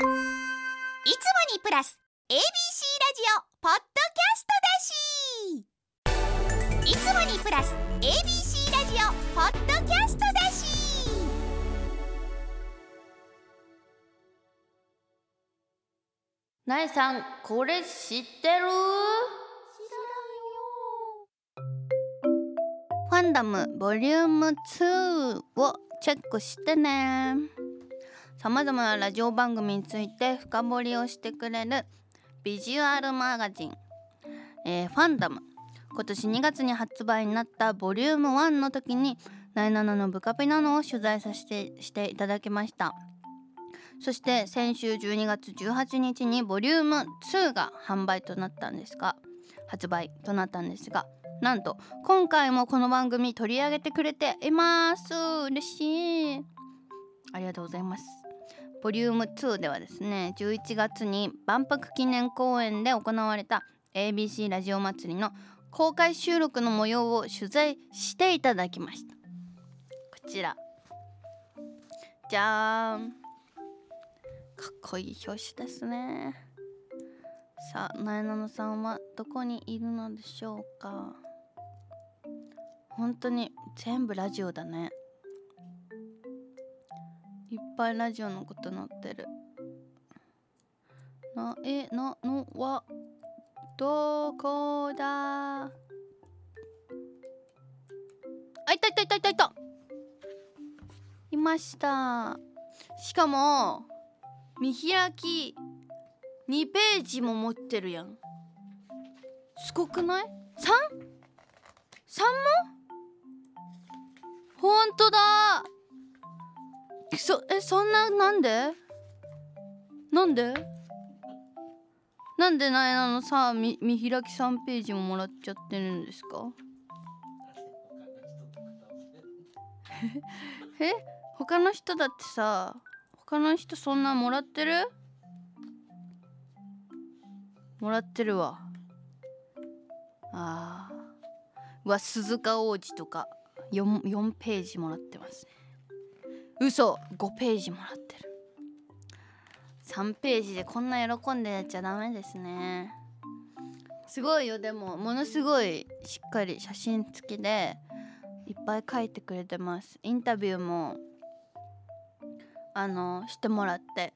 いつもにプラス ABC ラジオポッドキャストだし。いつもにプラス ABC ラジオポッドキャストだし。なえさんこれ知ってる？ファンダムボリューム2をチェックしてねさまざまなラジオ番組について深掘りをしてくれるビジュアルマガジン、えー、ファンダム。今年2月に発売になったボリューム1の時にナイナナのブカピナノを取材させてしていただきました。そして先週12月18日にボリューム2が販売となったんですが発売となったんですがなんと今回もこの番組取り上げてくれています。嬉しい。ありがとうございます。ボリューム2ではですね11月に万博記念公園で行われた ABC ラジオ祭りの公開収録の模様を取材していただきました。こちら。じゃーん。かっこいい表紙ですね。さあなえなのさんはどこにいるのでしょうか。本当に全部ラジオだね。いっぱいラジオのこと載ってる。なえなのはどこだ？あいたいたいたいたいた。いました。しかも見開き2ページも持ってるやん。すごくない？3?3 も？ほんとだ。そえそんななんで？なんで？なんでなえなの？さ見見開き3ページももらっちゃってるんですか？え他の人だってさ他の人そんなもらってる？もらってるわ。あー。わ鈴鹿王子とか 4, 4ページもらってますね。嘘。5ページもらってる。3ページでこんな喜んでやっちゃダメですね。すごいよ。でもものすごいしっかり写真付きでいっぱい書いてくれてます。インタビューもあのしてもらって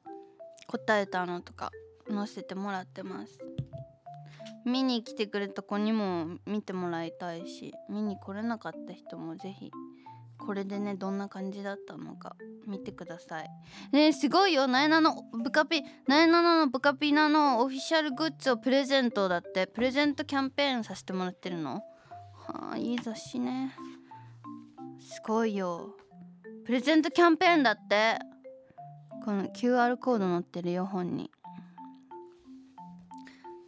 答えたのとか載せてもらってます。見に来てくれた子にも見てもらいたいし見に来れなかった人もぜひこれでねどんな感じだったのか見てください。ねすごいよ。なえなのブカピなえなののブカピナのオフィシャルグッズをプレゼントだって。プレゼントキャンペーンさせてもらってるの？はあいい雑誌ね。すごいよ。プレゼントキャンペーンだって。この QR コード載ってるよ本に。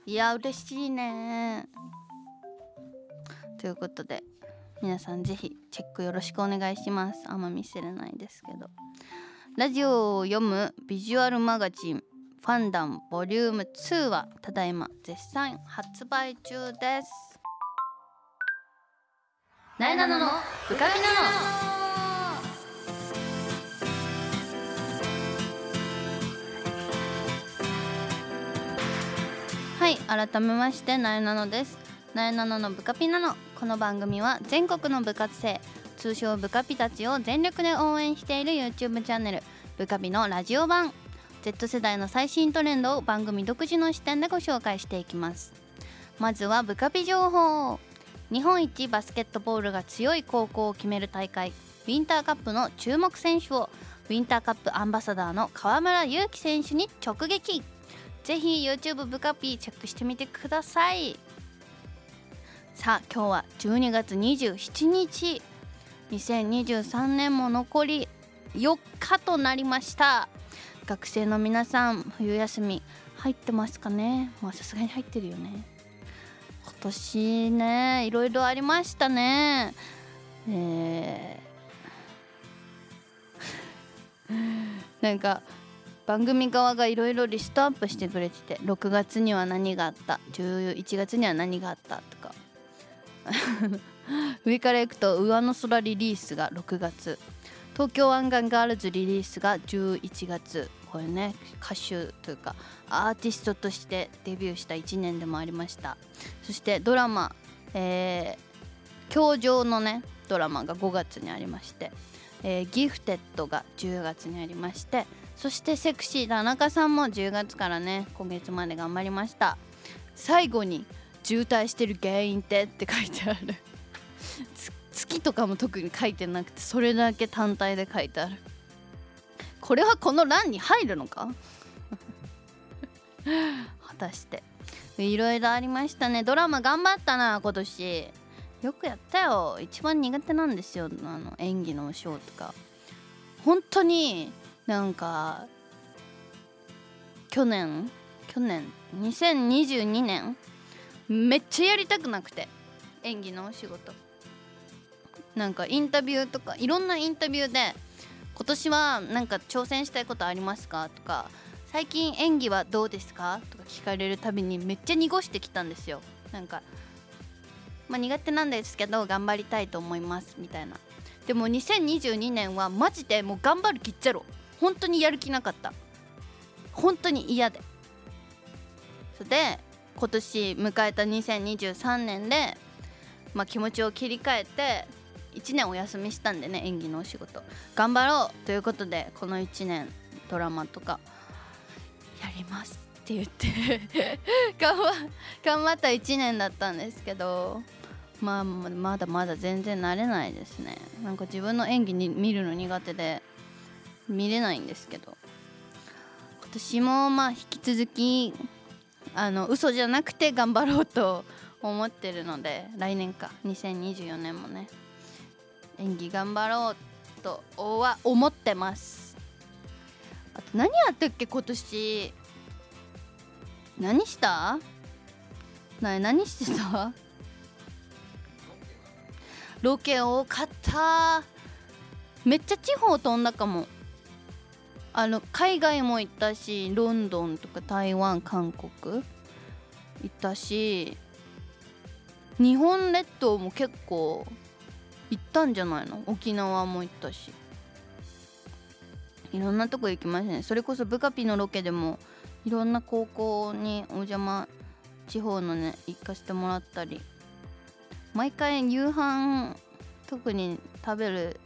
いや嬉しいね。ということで皆さんぜひチェックよろしくお願いします。あんま見せれないですけど。ラジオを読むビジュアルマガジンファンダムボリューム2はただいま絶賛発売中です。なえなののブカビなのはい改めましてなえなのです。なえなののブカピなの。この番組は全国の部活生通称ブカピたちを全力で応援している YouTube チャンネルブカピのラジオ版。Z 世代の最新トレンドを番組独自の視点でご紹介していきます。まずはブカピ情報。日本一バスケットボールが強い高校を決める大会ウィンターカップの注目選手をウィンターカップアンバサダーの河村勇輝選手に直撃。ぜひ YouTube ブカピチェックしてみてください。さあ今日は12月27日。2023年も残り4日となりました。学生の皆さん冬休み入ってますかね？まあさすがに入ってるよね。今年ねいろいろありましたね。えー、なんか番組側がいろいろリストアップしてくれてて6月には何があった？11月には何があった？と上からいくと上の空リリースが6月。東京湾岸ガールズリリースが11月。これね歌手というかアーティストとしてデビューした1年でもありました。そしてドラマ「えー、教場」のねドラマが5月にありまして「えー、ギフテッド」が10月にありましてそしてセクシー田中さんも10月からね今月まで頑張りました。最後に渋滞してる原因ってって書いてある。月とかも特に書いてなくてそれだけ単体で書いてある。これはこの欄に入るのか？果たして。いろいろありましたね。ドラマ頑張ったな今年。よくやったよ。一番苦手なんですよ。あの演技のショーとか。本当になんか去年去年？2022年？めっちゃやりたくなくて演技のお仕事。なんかインタビューとかいろんなインタビューで今年はなんか挑戦したいことありますか？とか最近演技はどうですか？とか聞かれるたびにめっちゃ濁してきたんですよ。なんかまあ苦手なんですけど頑張りたいと思いますみたいな。でも2022年はマジでもう頑張る気っちゃろ。本当にやる気なかった。本当に嫌で。それで今年迎えた2023年で、まあ、気持ちを切り替えて1年お休みしたんでね演技のお仕事。頑張ろうということでこの1年ドラマとかやりますって言って 頑張頑張った1年だったんですけどまあまだまだ全然慣れないですね。なんか自分の演技に見るの苦手で見れないんですけど。今年もまあ引き続きあの嘘じゃなくて頑張ろうと思ってるので来年か。2024年もね。演技頑張ろうとは思ってます。あと何やったっけ今年。何した？な何してた？ロケ多かった。めっちゃ地方飛んだかも。あの海外も行ったしロンドンとか台湾韓国行ったし日本列島も結構行ったんじゃないの？沖縄も行ったし。いろんなとこ行きましたね。それこそブカピのロケでもいろんな高校にお邪魔地方のね行かせてもらったり。毎回夕飯特に食べる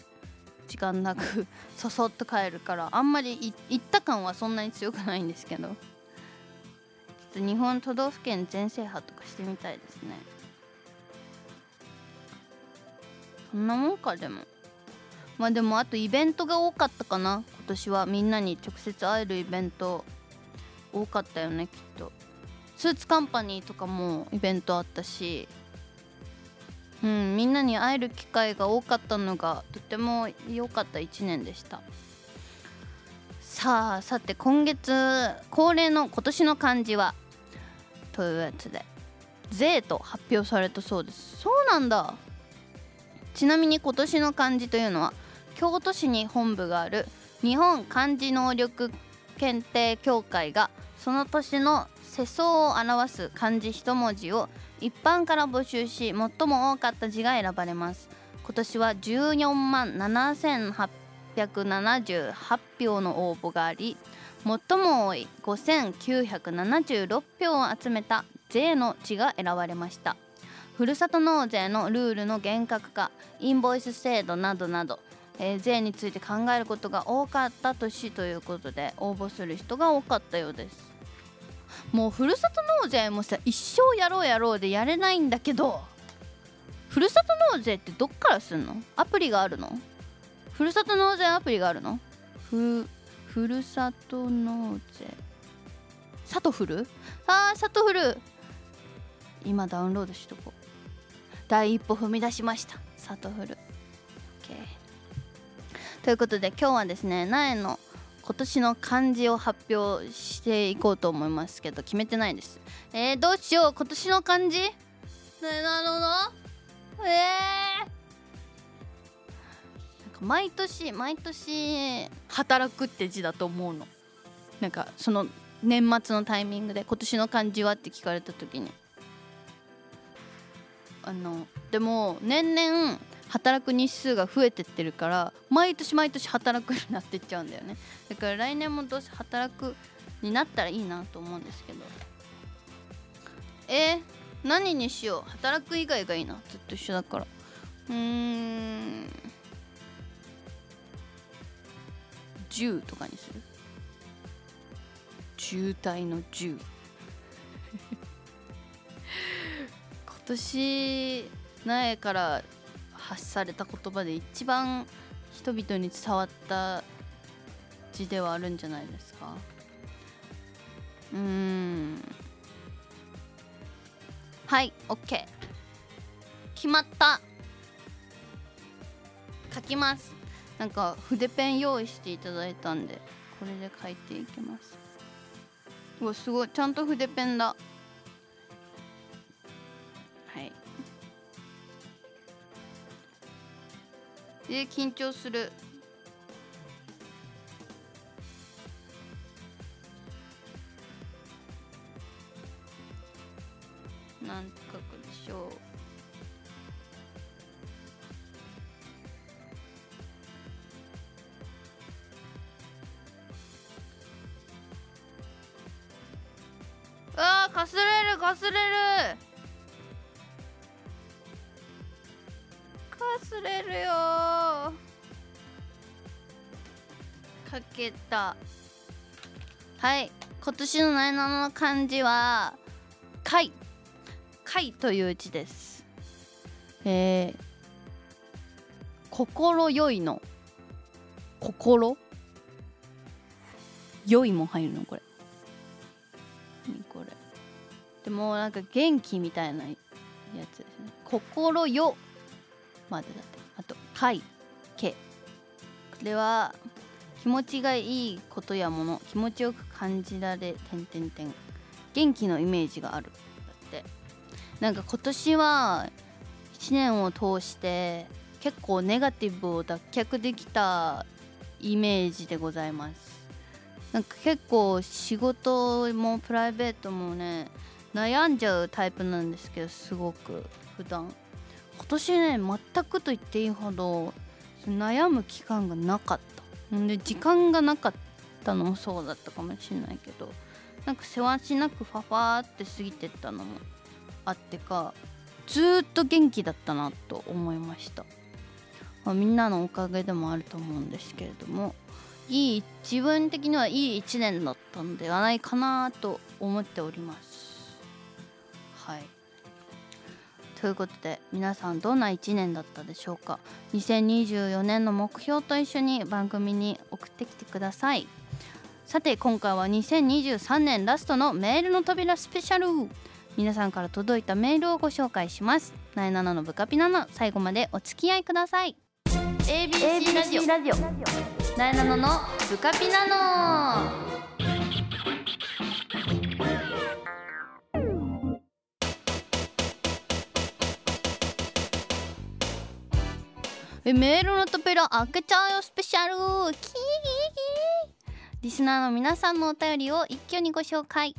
時間なく そそっと帰るからあんまり行った感はそんなに強くないんですけど。ちょっと日本都道府県全制覇とかしてみたいですね。そんなもんかでも。まあでもあとイベントが多かったかな。今年はみんなに直接会えるイベント。多かったよねきっと。スーツカンパニーとかもイベントあったし。うんみんなに会える機会が多かったのがとても良かった1年でした。さあさて今月恒例の今年の漢字はというやつで「税」と発表されたそうです。そうなんだ。ちなみに今年の漢字というのは京都市に本部がある日本漢字能力検定協会がその年の世相を表す漢字一文字を一般から募集し最も多かった字が選ばれます。今年は14万7878票の応募があり最も多い5976票を集めた税の字が選ばれました。ふるさと納税のルールの厳格化インボイス制度などなど、えー、税について考えることが多かった年ということで応募する人が多かったようです。もうふるさと納税もさ一生やろうやろうでやれないんだけどふるさと納税ってどっからすんの？アプリがあるの？ふるさと納税アプリがあるの？ふふるさと納税。さとふる？あーさとふる。今ダウンロードしとこう。第一歩踏み出しました。さとふる。OK ということで今日はですね苗の今年の漢字を発表していこうと思いますけど決めてないです。えー、どうしよう。今年の漢字？なるほど。えー、なんか毎年毎年働くって字だと思うの。なんかその年末のタイミングで今年の漢字はって聞かれた時に。あのでも年々働く日数が増えてってるから毎年毎年働くようになってっちゃうんだよね。だから来年もどうせ働くになったらいいなと思うんですけど。えー、何にしよう？働く以外がいいな。ずっと一緒だから。うーん。10とかにする？渋滞の10 今年苗から発された言葉で一番人々に伝わった字ではあるんじゃないですか？うーん。はい OK 決まった。書きます。なんか筆ペン用意していただいたんでこれで書いていきます。うわすごい。ちゃんと筆ペンだ。えー、緊張する。なんて書くでしょう。はい。今年のな7の漢字は「貝」「貝」という字です。えー、心よいの。心？良いも入るのこれ。何これ。でもなんか元気みたいなやつですね。心よまでだって。あと快け。これは気持ちがいいことやもの気持ちよく感じられ点点点元気のイメージがある。だって。なんか今年は1年を通して結構ネガティブを脱却できたイメージでございます。なんか結構仕事もプライベートもね悩んじゃうタイプなんですけどすごく普段。今年ね全くと言っていいほど悩む期間がなかった。で時間がなかったの？もそうだったかもしれないけど。なんか世話しなくファファーって過ぎてったのもあってかずっと元気だったなと思いました、まあ、みんなのおかげでもあると思うんですけれどもいい自分的にはいい1年だったんではないかなと思っております。はい。ということで皆さんどんな1年だったでしょうか？2024年の目標と一緒に番組に送ってきてください。さて今回は2023年ラストのメールの扉スペシャル。皆さんから届いたメールをご紹介します。なえなのブカピナの最後までお付き合いください。ABC ラジオ。なえなののブカピナのえメールの扉開けちゃうよスペシャル。キーリスナーの皆さんのお便りを一挙にご紹介。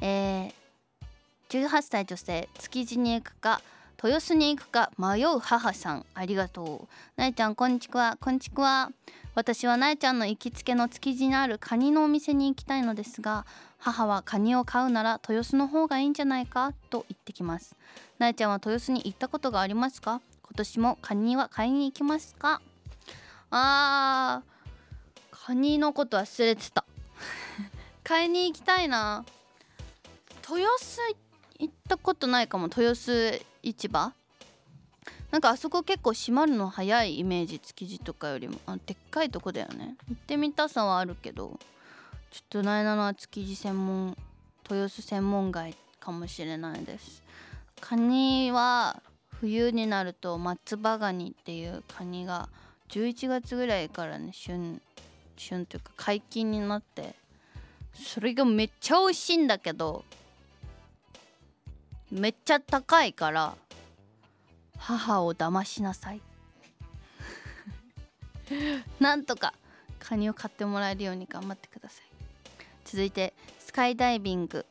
えー、18歳女性築地に行くか豊洲に行くか迷う母さん。ありがとう。なえちゃんこんにちは。こんにちは。私はなえちゃんの行きつけの築地にあるカニのお店に行きたいのですが母はカニを買うなら豊洲の方がいいんじゃないかと言ってきます。なえちゃんは豊洲に行ったことがありますか？年もカニは買いに行きますか？あーカニのこと忘れてた。買いに行きたいな。豊洲行ったことないかも。豊洲市場？なんかあそこ結構閉まるの早いイメージ築地とかよりも。あでっかいとこだよね。行ってみたさはあるけどちょっとなえなのは築地専門豊洲専門街かもしれないです。カニは冬になると松葉ガニっていうカニが11月ぐらいからね旬旬というか解禁になってそれがめっちゃ美味しいんだけどめっちゃ高いから母を騙しなさい。なんとかカニを買ってもらえるように頑張ってください。続いてスカイダイビング。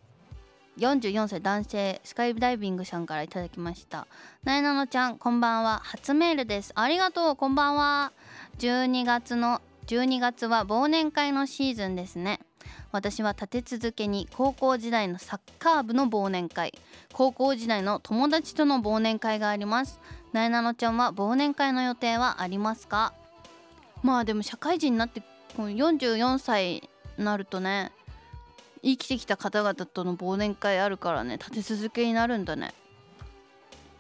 44歳男性スカイダイビングさんからいただきました。なえなのちゃんこんばんは。初メールです。ありがとう。こんばんは。12月の12月は忘年会のシーズンですね。私は立て続けに高校時代のサッカー部の忘年会。高校時代の友達との忘年会があります。なえなのちゃんは忘年会の予定はありますか？まあでも社会人になってこの44歳になるとね生きてきた方々との忘年会あるからね。立て続けになるんだね。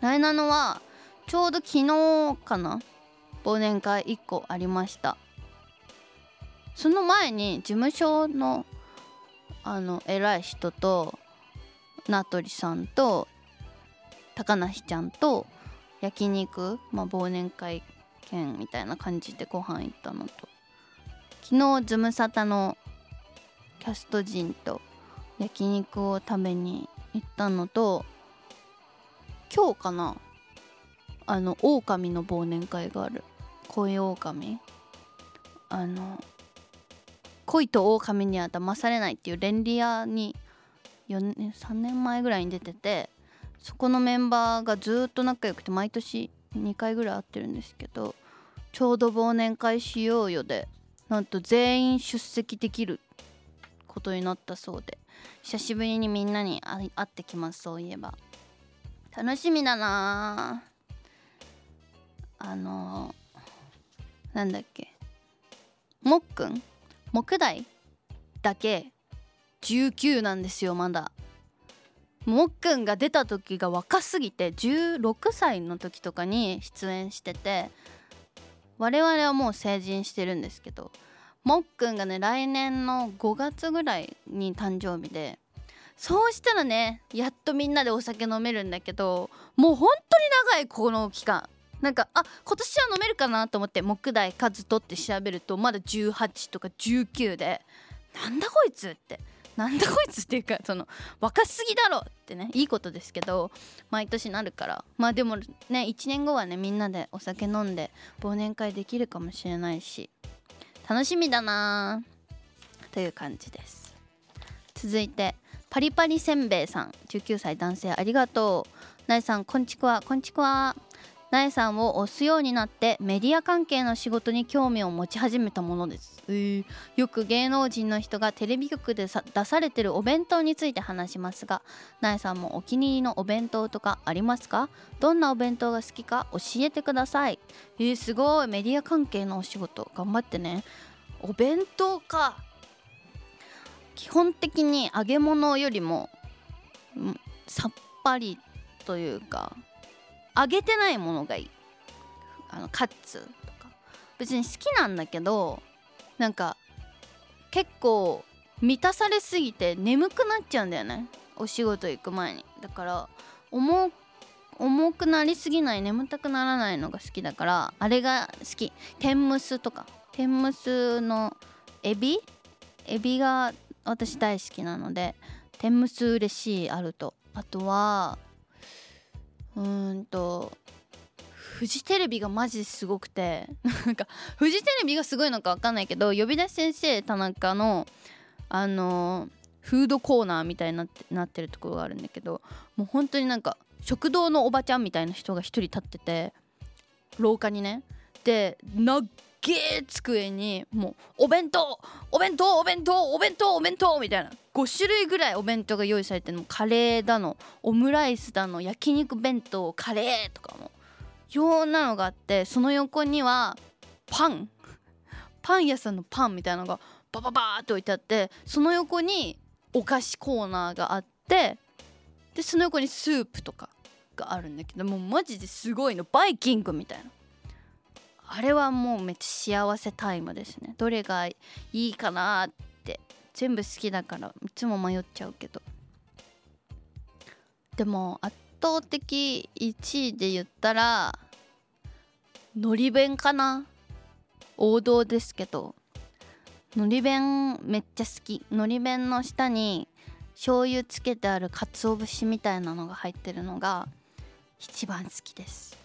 なえなのはちょうど昨日かな。忘年会1個ありました。その前に事務所のあの偉い人と名取さんと高梨ちゃんと焼肉、まあ、忘年会券みたいな感じでご飯行ったのと。昨日ズムサタのキャスト陣と焼肉を食べに行ったのと今日かなあの狼の忘年会がある。恋狼。あの恋と狼には騙されないっていう連リアに4年3年前ぐらいに出ててそこのメンバーがずっと仲良くて毎年2回ぐらい会ってるんですけどちょうど忘年会しようよでなんと全員出席できる。ことになったそうで久しぶりにみんなに会ってきますそういえば。楽しみだな。あのなんだっけ。もっくん？木大だけ？19なんですよまだ。もっくんが出た時が若すぎて16歳の時とかに出演してて我々はもう成人してるんですけどもっくんがね来年の5月ぐらいに誕生日でそうしたらねやっとみんなでお酒飲めるんだけどもう本当に長いこの期間。なんかあ今年は飲めるかなと思って木大数取って調べるとまだ18とか19でなんだこいつってなんだこいつっていうかその若すぎだろってねいいことですけど毎年なるから。まあでもね1年後はねみんなでお酒飲んで忘年会できるかもしれないし。楽しみだな。という感じです。続いてパリパリせんべいさん。19歳男性ありがとう。なえさんこんちくわこんちくわ。なえさんを推すようになってメディア関係の仕事に興味を持ち始めたものです、えー、よく芸能人の人がテレビ局で出されてるお弁当について話しますがなえさんもお気に入りのお弁当とかありますか？どんなお弁当が好きか教えてください。えー、すごい。メディア関係のお仕事頑張ってね。お弁当か。基本的に揚げ物よりもさっぱりというか揚げてないものがいい。あのカッツとか。別に好きなんだけどなんか結構満たされすぎて眠くなっちゃうんだよね。お仕事行く前に。だから重重くなりすぎない眠たくならないのが好きだからあれが好き。天むすとか。天むすのエビ？エビが私大好きなので天むす嬉しいあると。あとはうんとフジテレビがマジすごくて なんかフジテレビがすごいのか分かんないけど呼び出し先生田中のあのー、フードコーナーみたいになってなってるところがあるんだけどもう本当になんか食堂のおばちゃんみたいな人が1人立ってて廊下にね。で長げえ机にもうお弁当お弁当お弁当お弁当お弁当みたいな。5種類ぐらいお弁当が用意されてるの。カレーだのオムライスだの焼肉弁当カレーとかも。ようなのがあってその横にはパン。パン屋さんのパンみたいなのがバババーって置いてあってその横にお菓子コーナーがあってでその横にスープとかがあるんだけどもうマジですごいの。バイキングみたいな。あれはもうめっちゃ幸せタイムですね。どれがいいかなって。全部好きだからいつも迷っちゃうけど。でも圧倒的1位で言ったらのり弁かな。王道ですけど。のり弁めっちゃ好き。のり弁の下に醤油つけてある鰹節みたいなのが入ってるのが一番好きです。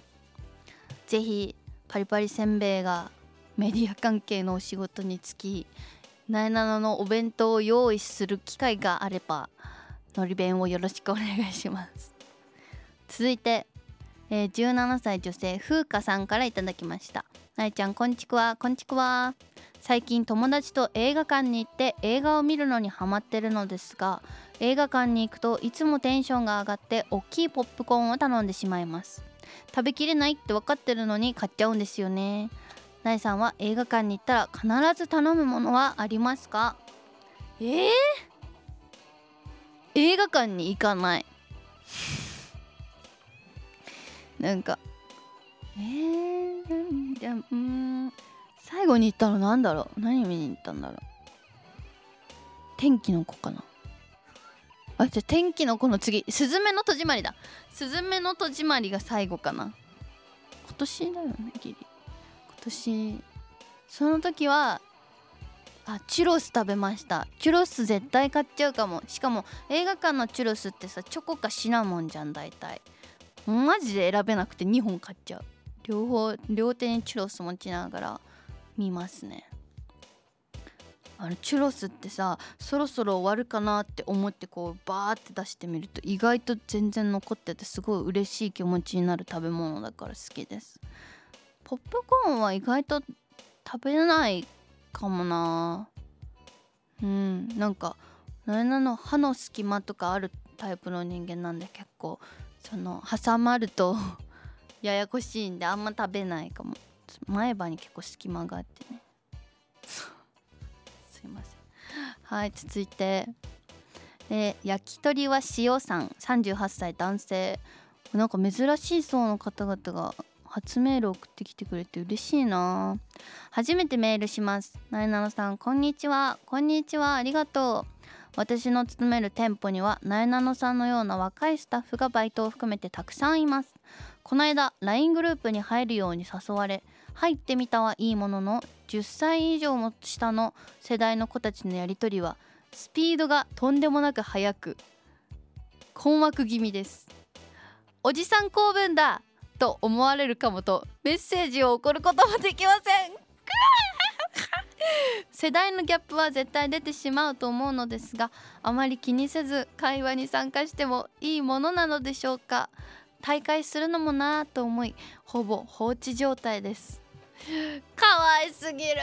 ぜひパリパリせんべいがメディア関係のお仕事につきなえなののお弁当を用意する機会があればのり弁をよろしくお願いします。続いて、えー、17歳女性風花さんからいただきました。なえちゃんこんちくわこんちくわ最近友達と映画館に行って映画を見るのにハマってるのですが映画館に行くといつもテンションが上がって大きいポップコーンを頼んでしまいます。食べきれないって分かってるのに買っちゃうんですよね。なえさんは映画館に行ったら必ず頼むものはありますか？えー、映画館に行かない。なんかえー、じゃうん。最後に行ったのなんだろう？何見に行ったんだろう？天気の子かな？あじゃあ天気の子の次。スズメの戸締まりだ。スズメの戸締まりが最後かな。今年だよねギリ。今年その時はあチュロス食べました。チュロス絶対買っちゃうかも。しかも映画館のチュロスってさチョコかシナモンじゃん大体。マジで選べなくて2本買っちゃう。両方両手にチュロス持ちながら見ますね。あのチュロスってさそろそろ終わるかなって思ってこうバーって出してみると意外と全然残っててすごい嬉しい気持ちになる食べ物だから好きです。ポップコーンは意外と食べないかもな。うんなんかなの歯の隙間とかあるタイプの人間なんで結構その挟まると ややこしいんであんま食べないかも。前歯に結構隙間があってね。いません。はい続いて、え、焼き鳥は塩さん。38歳男性。なんか珍しい層の方々が初メール送ってきてくれて嬉しいな。初めてメールします。なえなのさんこんにちは。こんにちは。ありがとう。私の勤める店舗にはなえなのさんのような若いスタッフがバイトを含めてたくさんいます。この間 LINE グループに入るように誘われ入ってみたはいいものの10歳以上も下の世代の子たちのやり取りはスピードがとんでもなく速く困惑気味です。おじさん公文だと思われるかもとメッセージを送ることもできません。世代のギャップは絶対出てしまうと思うのですがあまり気にせず会話に参加してもいいものなのでしょうか。大会するのもなぁと思いほぼ放置状態です。かわいすぎる。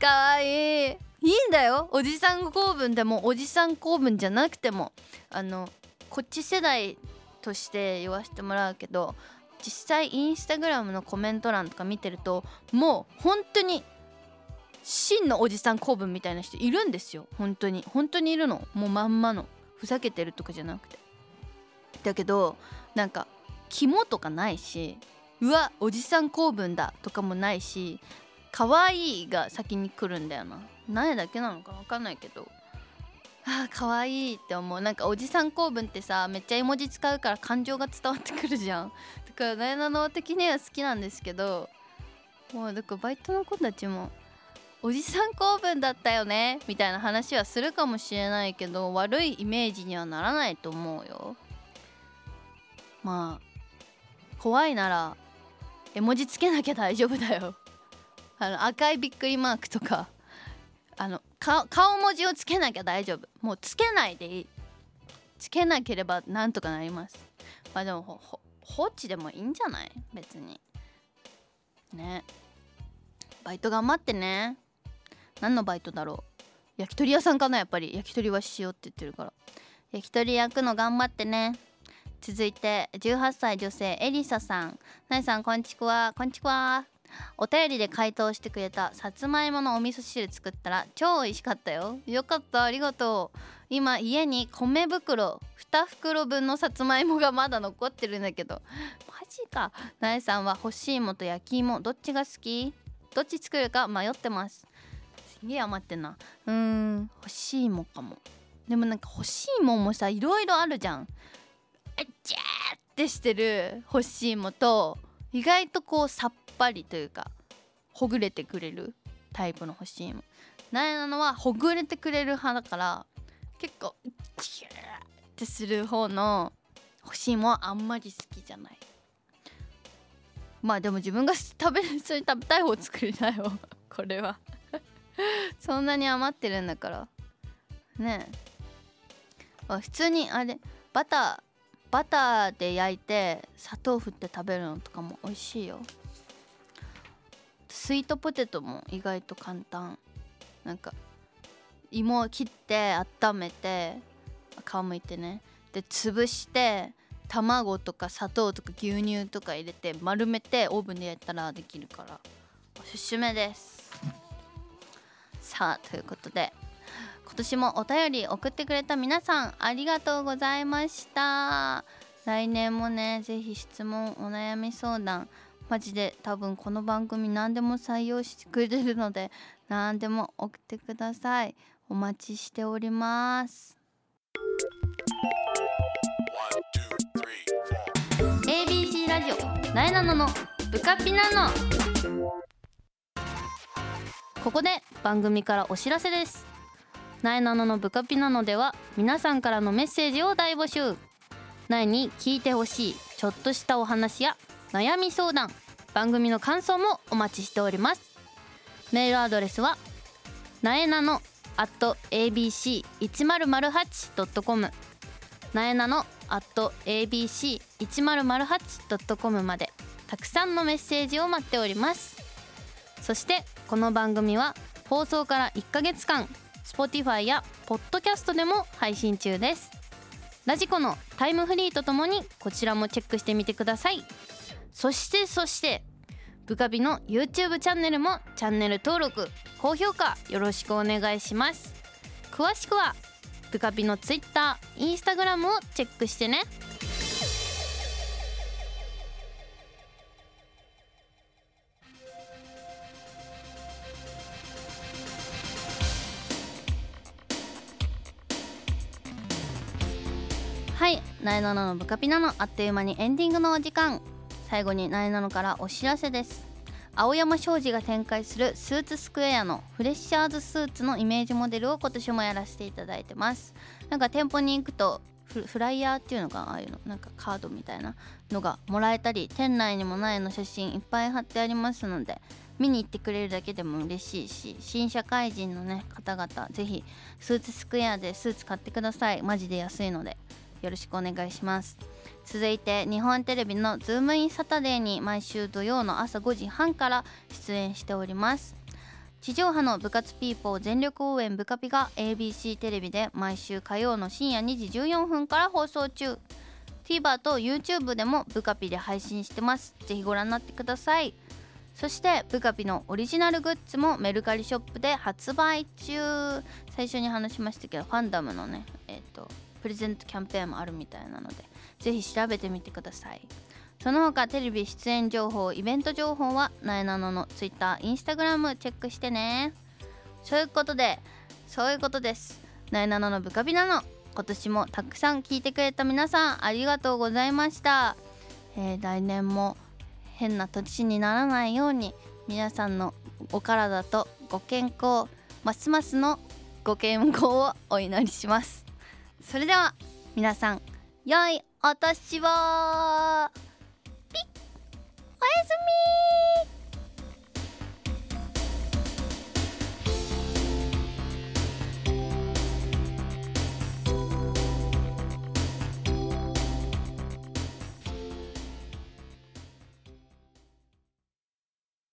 かわいい。いいんだよ。おじさん公文でもおじさん公文じゃなくても。あのこっち世代として言わせてもらうけど実際インスタグラムのコメント欄とか見てるともう本当に真のおじさん公文みたいな人いるんですよ。本当に。本当にいるの。もうまんまの。ふざけてるとかじゃなくて。だけどなんか肝とかないしうわおじさん公文だとかもないし可愛いが先に来るんだよな。苗だけなのか分かんないけど。あー可愛いって思う。なんかおじさん公文ってさめっちゃ絵文字使うから感情が伝わってくるじゃん。だからなえなの的には好きなんですけどもうだからバイトの子たちもおじさん公文だったよねみたいな話はするかもしれないけど悪いイメージにはならないと思うよ。まあ怖いなら絵文字つけなきゃ大丈夫だよ。あの赤いびっくりマークとか。あの顔文字をつけなきゃ大丈夫。もうつけないでいい。つけなければなんとかなります。まあでも放置でもいいんじゃない？別に。ね。バイト頑張ってね。何のバイトだろう？焼き鳥屋さんかなやっぱり。焼き鳥はしようって言ってるから。焼き鳥焼くの頑張ってね。続いて18歳女性エリサさん。なえさんこんちくわこんちくわお便りで回答してくれたさつまいものお味噌汁作ったら超美味しかったよ。よかったありがとう。今家に米袋2袋分のさつまいもがまだ残ってるんだけど。マジか。なえさんは干し芋と焼き芋どっちが好き？どっち作るか迷ってます。すげえ余ってんな。うーん干し芋かも。でもなんか干し芋もさいろいろあるじゃん。ってしてる干し芋と意外とこうさっぱりというかほぐれてくれるタイプの干し芋なえなのはほぐれてくれる派だから結構キューってする方の干し芋はあんまり好きじゃない。まあでも自分が食べそれ食べたい方作りなよこれは。そんなに余ってるんだから。ねえ。あ普通にあれバターバターで焼いて砂糖振って食べるのとかも美味しいよ。スイートポテトも意外と簡単。なんか芋を切って温めて皮むいてね。で潰して卵とか砂糖とか牛乳とか入れて丸めてオーブンで焼いたらできるから。おすすめです。さあということで。今年もお便り送ってくれた皆さんありがとうございました。来年もねぜひ質問お悩み相談マジで多分この番組何でも採用してくれるので何でも送ってください。お待ちしております。ABC ラジオなえなののブカピナの。ここで番組からお知らせです。なえなののブカピナのでは皆さんからのメッセージを大募集。なえに聞いてほしいちょっとしたお話や悩み相談番組の感想もお待ちしております。メールアドレスはなえなの at abc1008.com なえなの at abc1008.com までたくさんのメッセージを待っております。そしてこの番組は放送から1ヶ月間 Spotify や Podcast でも配信中です。ラジコのタイムフリーとともにこちらもチェックしてみてください。そしてそしてブカビの YouTube チャンネルもチャンネル登録高評価よろしくお願いします。詳しくはブカビの Twitter、Instagram をチェックしてね。なえなののブカピナのあっという間にエンディングのお時間。最後になえなのからお知らせです。青山商事が展開するスーツスクエアのフレッシャーズスーツのイメージモデルを今年もやらせていただいてます。なんか店舗に行くとフライヤーっていうのかああいうのなんかカードみたいなのがもらえたり店内にも苗の写真いっぱい貼ってありますので見に行ってくれるだけでも嬉しいし新社会人のね方々ぜひスーツスクエアでスーツ買ってください。マジで安いので。よろしくお願いします。続いて日本テレビのズームインサタデーに毎週土曜の朝5時半から出演しております。地上波の部活ピーポー全力応援ブカピが ABC テレビで毎週火曜の深夜2時14分から放送中。TVer と YouTube でもブカピで配信してます。ぜひご覧になってください。そしてブカピのオリジナルグッズもメルカリショップで発売中。最初に話しましたけどファンダムのねえっ、とプレゼントキャンペーンもあるみたいなのでぜひ調べてみてください。その他テレビ出演情報イベント情報はなえなのの Twitter、Instagram チェックしてね。そういうことでそういうことです。なえなののブカビナの今年もたくさん聞いてくれた皆さんありがとうございました、えー来年も変な年にならないように皆さんのお体とご健康ますますのご健康をお祈りします。それでは皆さん良いお年を。ピッおやすみ